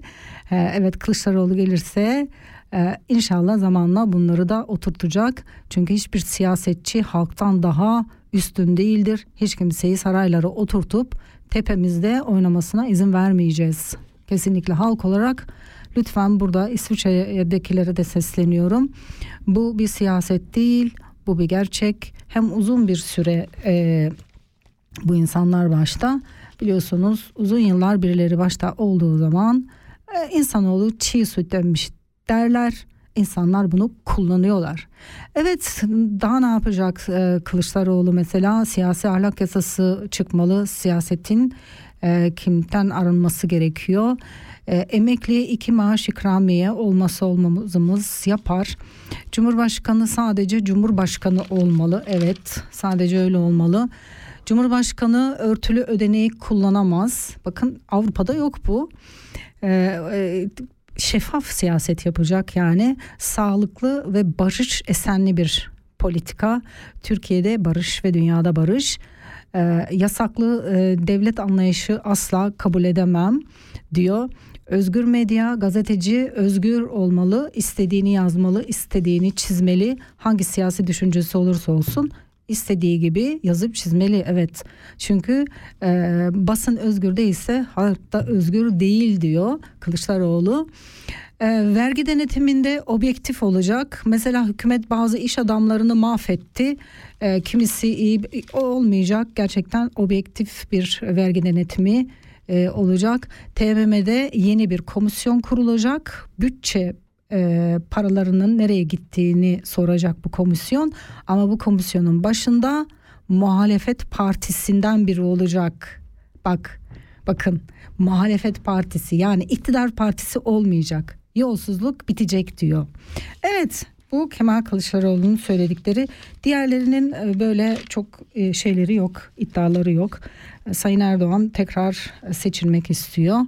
e, evet Kılıçdaroğlu gelirse ee, inşallah zamanla bunları da oturtacak. Çünkü hiçbir siyasetçi halktan daha üstün değildir. Hiç kimseyi saraylara oturtup tepemizde oynamasına izin vermeyeceğiz. Kesinlikle halk olarak lütfen burada İsviçre'dekilere de sesleniyorum. Bu bir siyaset değil, bu bir gerçek. Hem uzun bir süre e, bu insanlar başta biliyorsunuz uzun yıllar birileri başta olduğu zaman e, insanoğlu çiğ süt demiş derler. İnsanlar bunu kullanıyorlar. Evet daha ne yapacak e, Kılıçdaroğlu mesela siyasi ahlak yasası çıkmalı. Siyasetin e, kimden arınması gerekiyor. E, emekliye iki maaş ikramiye olması olmamız yapar. Cumhurbaşkanı sadece Cumhurbaşkanı olmalı. Evet sadece öyle olmalı. Cumhurbaşkanı örtülü ödeneği kullanamaz. Bakın Avrupa'da yok bu. Ee, e, şeffaf siyaset yapacak yani sağlıklı ve barış esenli bir politika. Türkiye'de barış ve dünyada barış. Ee, yasaklı e, devlet anlayışı asla kabul edemem diyor. Özgür medya, gazeteci özgür olmalı, istediğini yazmalı, istediğini çizmeli, hangi siyasi düşüncesi olursa olsun istediği gibi yazıp çizmeli evet çünkü e, basın özgür değilse halk özgür değil diyor Kılıçdaroğlu. E, vergi denetiminde objektif olacak. Mesela hükümet bazı iş adamlarını mahvetti. E, kimisi iyi olmayacak. Gerçekten objektif bir vergi denetimi e, olacak. TMM'de yeni bir komisyon kurulacak. Bütçe e, paralarının nereye gittiğini soracak bu komisyon. Ama bu komisyonun başında muhalefet partisinden biri olacak. Bak bakın muhalefet partisi yani iktidar partisi olmayacak. Yolsuzluk bitecek diyor. Evet bu Kemal Kılıçdaroğlu'nun söyledikleri. Diğerlerinin e, böyle çok e, şeyleri yok, iddiaları yok. Sayın Erdoğan tekrar seçilmek istiyor.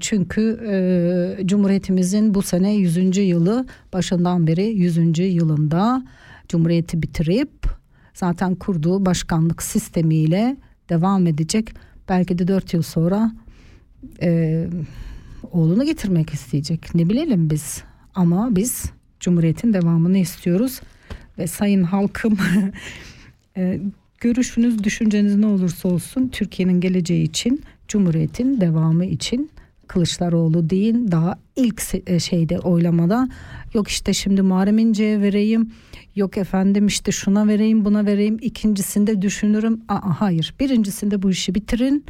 Çünkü e, Cumhuriyetimizin bu sene 100. yılı başından beri 100. yılında Cumhuriyeti bitirip zaten kurduğu başkanlık sistemiyle devam edecek. Belki de 4 yıl sonra e, oğlunu getirmek isteyecek. Ne bilelim biz ama biz Cumhuriyet'in devamını istiyoruz. Ve sayın halkım e, görüşünüz düşünceniz ne olursa olsun Türkiye'nin geleceği için Cumhuriyet'in devamı için Kılıçdaroğlu değil daha ilk e, şeyde oylamada yok işte şimdi Muharrem İnce'ye vereyim yok efendim işte şuna vereyim buna vereyim ikincisinde düşünürüm Aa, hayır birincisinde bu işi bitirin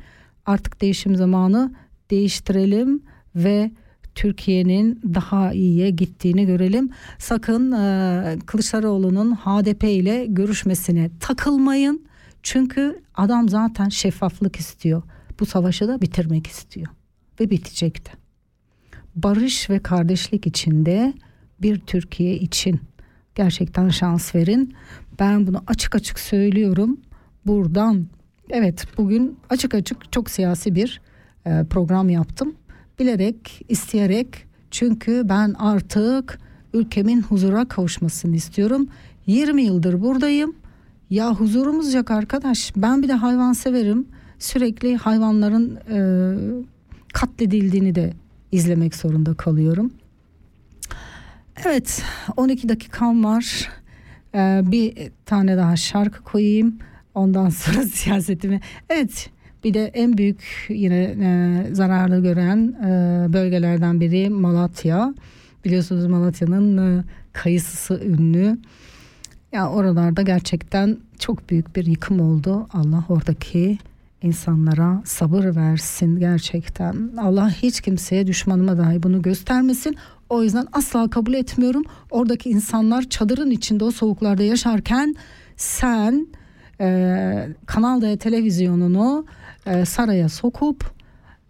artık değişim zamanı değiştirelim ve Türkiye'nin daha iyiye gittiğini görelim. Sakın e, Kılıçdaroğlu'nun HDP ile görüşmesine takılmayın. Çünkü adam zaten şeffaflık istiyor. Bu savaşı da bitirmek istiyor ve bitecekti. Barış ve kardeşlik içinde bir Türkiye için gerçekten şans verin. Ben bunu açık açık söylüyorum. Buradan evet bugün açık açık çok siyasi bir e, program yaptım. Bilerek, isteyerek çünkü ben artık ülkemin huzura kavuşmasını istiyorum. 20 yıldır buradayım. Ya huzurumuz yok arkadaş. Ben bir de hayvan severim. Sürekli hayvanların e, katledildiğini de izlemek zorunda kalıyorum. Evet 12 dakikam var. Ee, bir tane daha şarkı koyayım. Ondan sonra siyasetimi. Evet bir de en büyük yine e, zararlı gören e, bölgelerden biri Malatya. Biliyorsunuz Malatya'nın e, kayısısı ünlü. Ya oralarda gerçekten çok büyük bir yıkım oldu. Allah oradaki insanlara sabır versin gerçekten. Allah hiç kimseye düşmanıma dahi bunu göstermesin. O yüzden asla kabul etmiyorum. Oradaki insanlar çadırın içinde o soğuklarda yaşarken sen e, Kanal D televizyonunu e, saraya sokup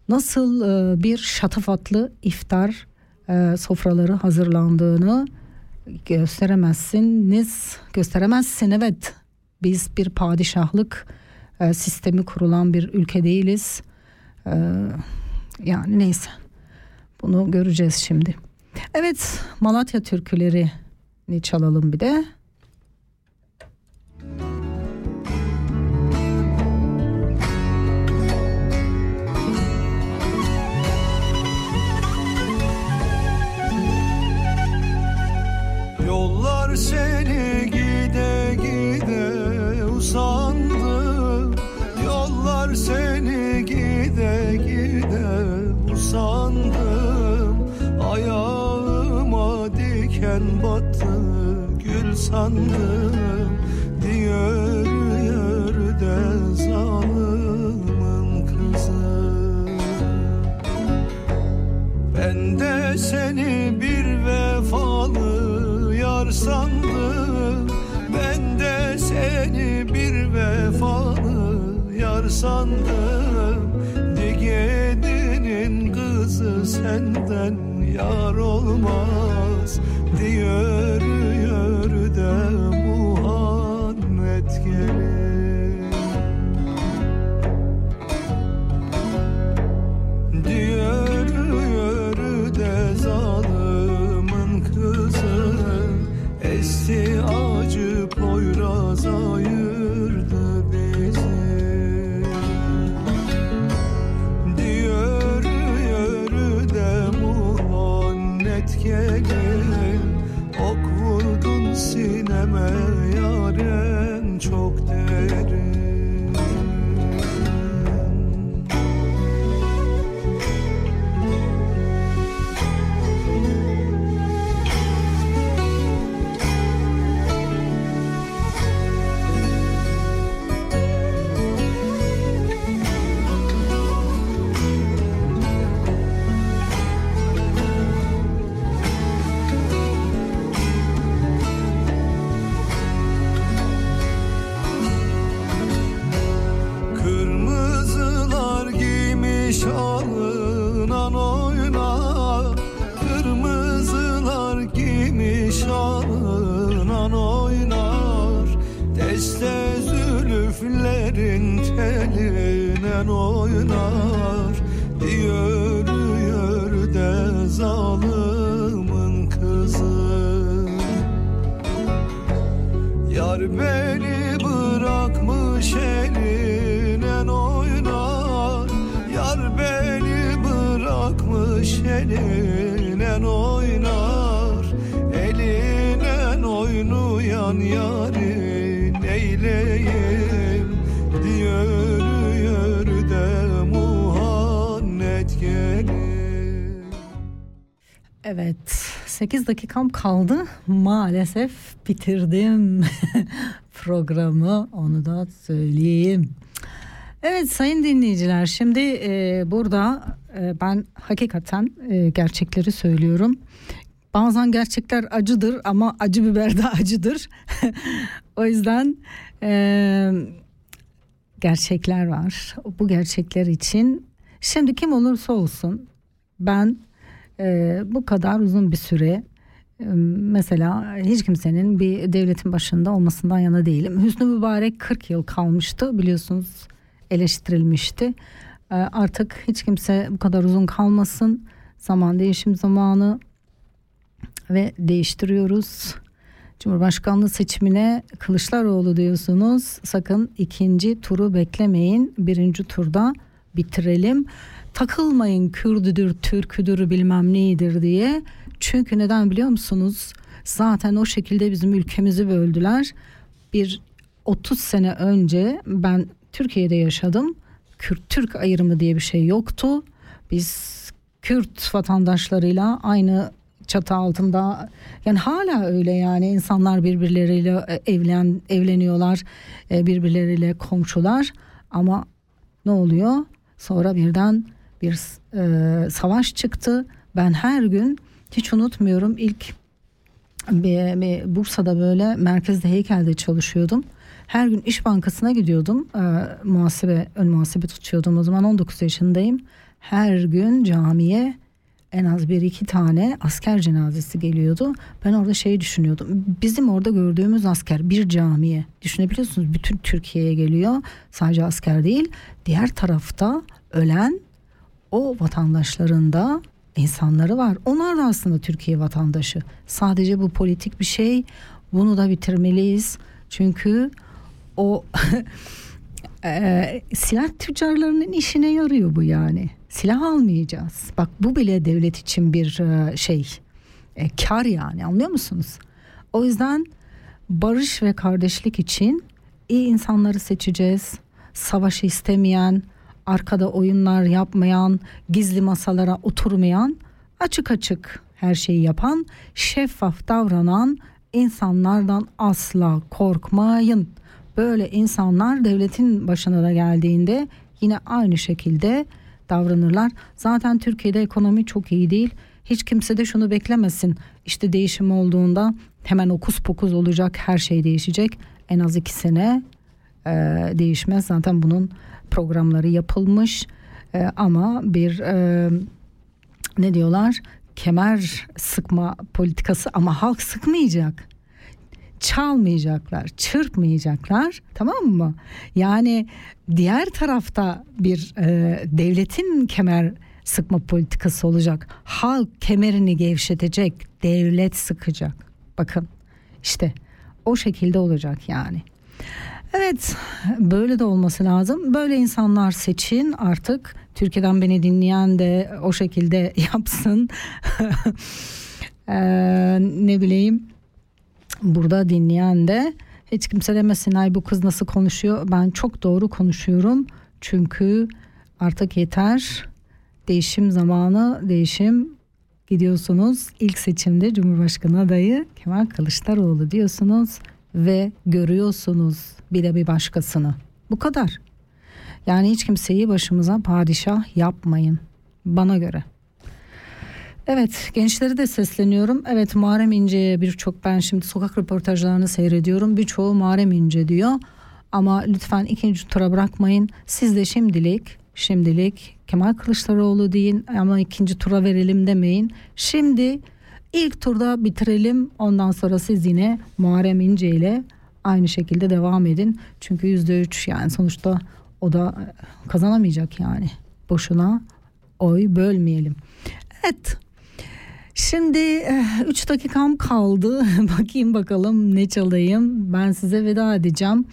nasıl e, bir şatafatlı iftar e, sofraları hazırlandığını gösteremezsiniz. Gösteremezsin evet. Biz bir padişahlık e, sistemi kurulan bir ülke değiliz. E, yani neyse. Bunu göreceğiz şimdi. Evet Malatya türkülerini çalalım bir de. Yollar seni gide gide usandı diken battı gül sandım Diyor yerde zalimin kızı. Ben de seni bir vefalı yar sandım Ben de seni bir vefalı yar sandım. Digedi'nin kızı senden yar olmaz Diyor yörde Muhammed gelir. Diyor yörde zalimin kızı Esti acı 8 dakikam kaldı maalesef bitirdim programı onu da söyleyeyim. Evet sayın dinleyiciler şimdi e, burada e, ben hakikaten e, gerçekleri söylüyorum. Bazen gerçekler acıdır ama acı biber de acıdır. o yüzden e, gerçekler var. Bu gerçekler için şimdi kim olursa olsun ben e, bu kadar uzun bir süre Mesela hiç kimsenin bir devletin başında olmasından yana değilim. Hüsnü Mübarek 40 yıl kalmıştı biliyorsunuz eleştirilmişti. Ee, artık hiç kimse bu kadar uzun kalmasın. Zaman değişim zamanı ve değiştiriyoruz. Cumhurbaşkanlığı seçimine Kılıçdaroğlu diyorsunuz. Sakın ikinci turu beklemeyin. Birinci turda bitirelim. Takılmayın Kürdüdür, Türküdür bilmem neydir diye. Çünkü neden biliyor musunuz? Zaten o şekilde bizim ülkemizi böldüler. Bir 30 sene önce ben Türkiye'de yaşadım. Kürt-Türk ayrımı diye bir şey yoktu. Biz Kürt vatandaşlarıyla aynı çatı altında yani hala öyle yani insanlar birbirleriyle e, evlen evleniyorlar e, birbirleriyle komşular ama ne oluyor sonra birden bir e, savaş çıktı ben her gün hiç unutmuyorum ilk bir, bir Bursa'da böyle merkezde heykelde çalışıyordum her gün iş bankasına gidiyordum e, muhasebe ön muhasebe tutuyordum o zaman 19 yaşındayım her gün camiye en az bir iki tane asker cenazesi geliyordu. Ben orada şey düşünüyordum. Bizim orada gördüğümüz asker bir camiye düşünebiliyorsunuz bütün Türkiye'ye geliyor. Sadece asker değil. Diğer tarafta ölen o vatandaşların da insanları var. Onlar da aslında Türkiye vatandaşı. Sadece bu politik bir şey. Bunu da bitirmeliyiz. Çünkü o e, silah tüccarlarının işine yarıyor bu yani. Silah almayacağız. Bak bu bile devlet için bir e, şey e, kar yani anlıyor musunuz? O yüzden barış ve kardeşlik için iyi insanları seçeceğiz. Savaşı istemeyen, arkada oyunlar yapmayan, gizli masalara oturmayan, açık açık her şeyi yapan, şeffaf davranan insanlardan asla korkmayın. Böyle insanlar devletin başına da geldiğinde yine aynı şekilde davranırlar. Zaten Türkiye'de ekonomi çok iyi değil. Hiç kimse de şunu beklemesin. İşte değişim olduğunda hemen okus pokus olacak her şey değişecek. En az iki sene e, değişmez. Zaten bunun programları yapılmış. E, ama bir e, ne diyorlar? Kemer sıkma politikası ama halk sıkmayacak çalmayacaklar, çırpmayacaklar tamam mı? Yani diğer tarafta bir e, devletin kemer sıkma politikası olacak. Halk kemerini gevşetecek, devlet sıkacak. Bakın işte o şekilde olacak yani. Evet böyle de olması lazım. Böyle insanlar seçin artık. Türkiye'den beni dinleyen de o şekilde yapsın. ee, ne bileyim burada dinleyen de hiç kimse demesin ay bu kız nasıl konuşuyor. Ben çok doğru konuşuyorum. Çünkü artık yeter. Değişim zamanı, değişim gidiyorsunuz. İlk seçimde Cumhurbaşkanı adayı Kemal Kılıçdaroğlu diyorsunuz ve görüyorsunuz bir de bir başkasını. Bu kadar. Yani hiç kimseyi başımıza padişah yapmayın bana göre. Evet gençlere de sesleniyorum. Evet Muharrem İnce'ye birçok ben şimdi sokak röportajlarını seyrediyorum. Birçoğu Muharrem İnce diyor. Ama lütfen ikinci tura bırakmayın. Siz de şimdilik şimdilik Kemal Kılıçdaroğlu deyin ama ikinci tura verelim demeyin. Şimdi ilk turda bitirelim. Ondan sonra siz yine Muharrem İnce ile aynı şekilde devam edin. Çünkü yüzde üç yani sonuçta o da kazanamayacak yani. Boşuna oy bölmeyelim. Evet Şimdi 3 eh, dakikam kaldı. Bakayım bakalım ne çalayım. Ben size veda edeceğim.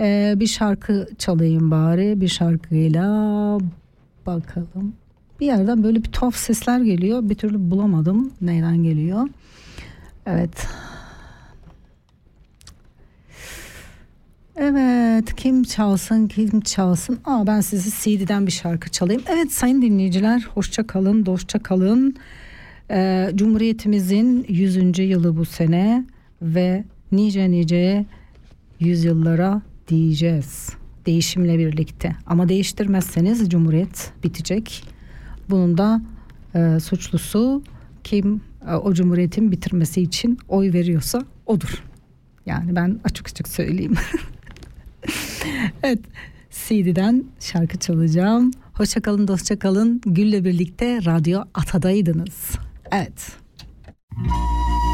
Ee, bir şarkı çalayım bari. Bir şarkıyla bakalım. Bir yerden böyle bir tuhaf sesler geliyor. Bir türlü bulamadım neyden geliyor. Evet. Evet kim çalsın kim çalsın. Aa ben sizi CD'den bir şarkı çalayım. Evet sayın dinleyiciler hoşça kalın dostça kalın. Ee, Cumhuriyetimizin 100. yılı bu sene ve nice nice yüzyıllara diyeceğiz değişimle birlikte. Ama değiştirmezseniz Cumhuriyet bitecek. Bunun da e, suçlusu kim e, o Cumhuriyet'in bitirmesi için oy veriyorsa odur. Yani ben açık açık söyleyeyim. evet CD'den şarkı çalacağım. Hoşçakalın dostçakalın. Gül'le birlikte Radyo Ata'daydınız. Evet. sen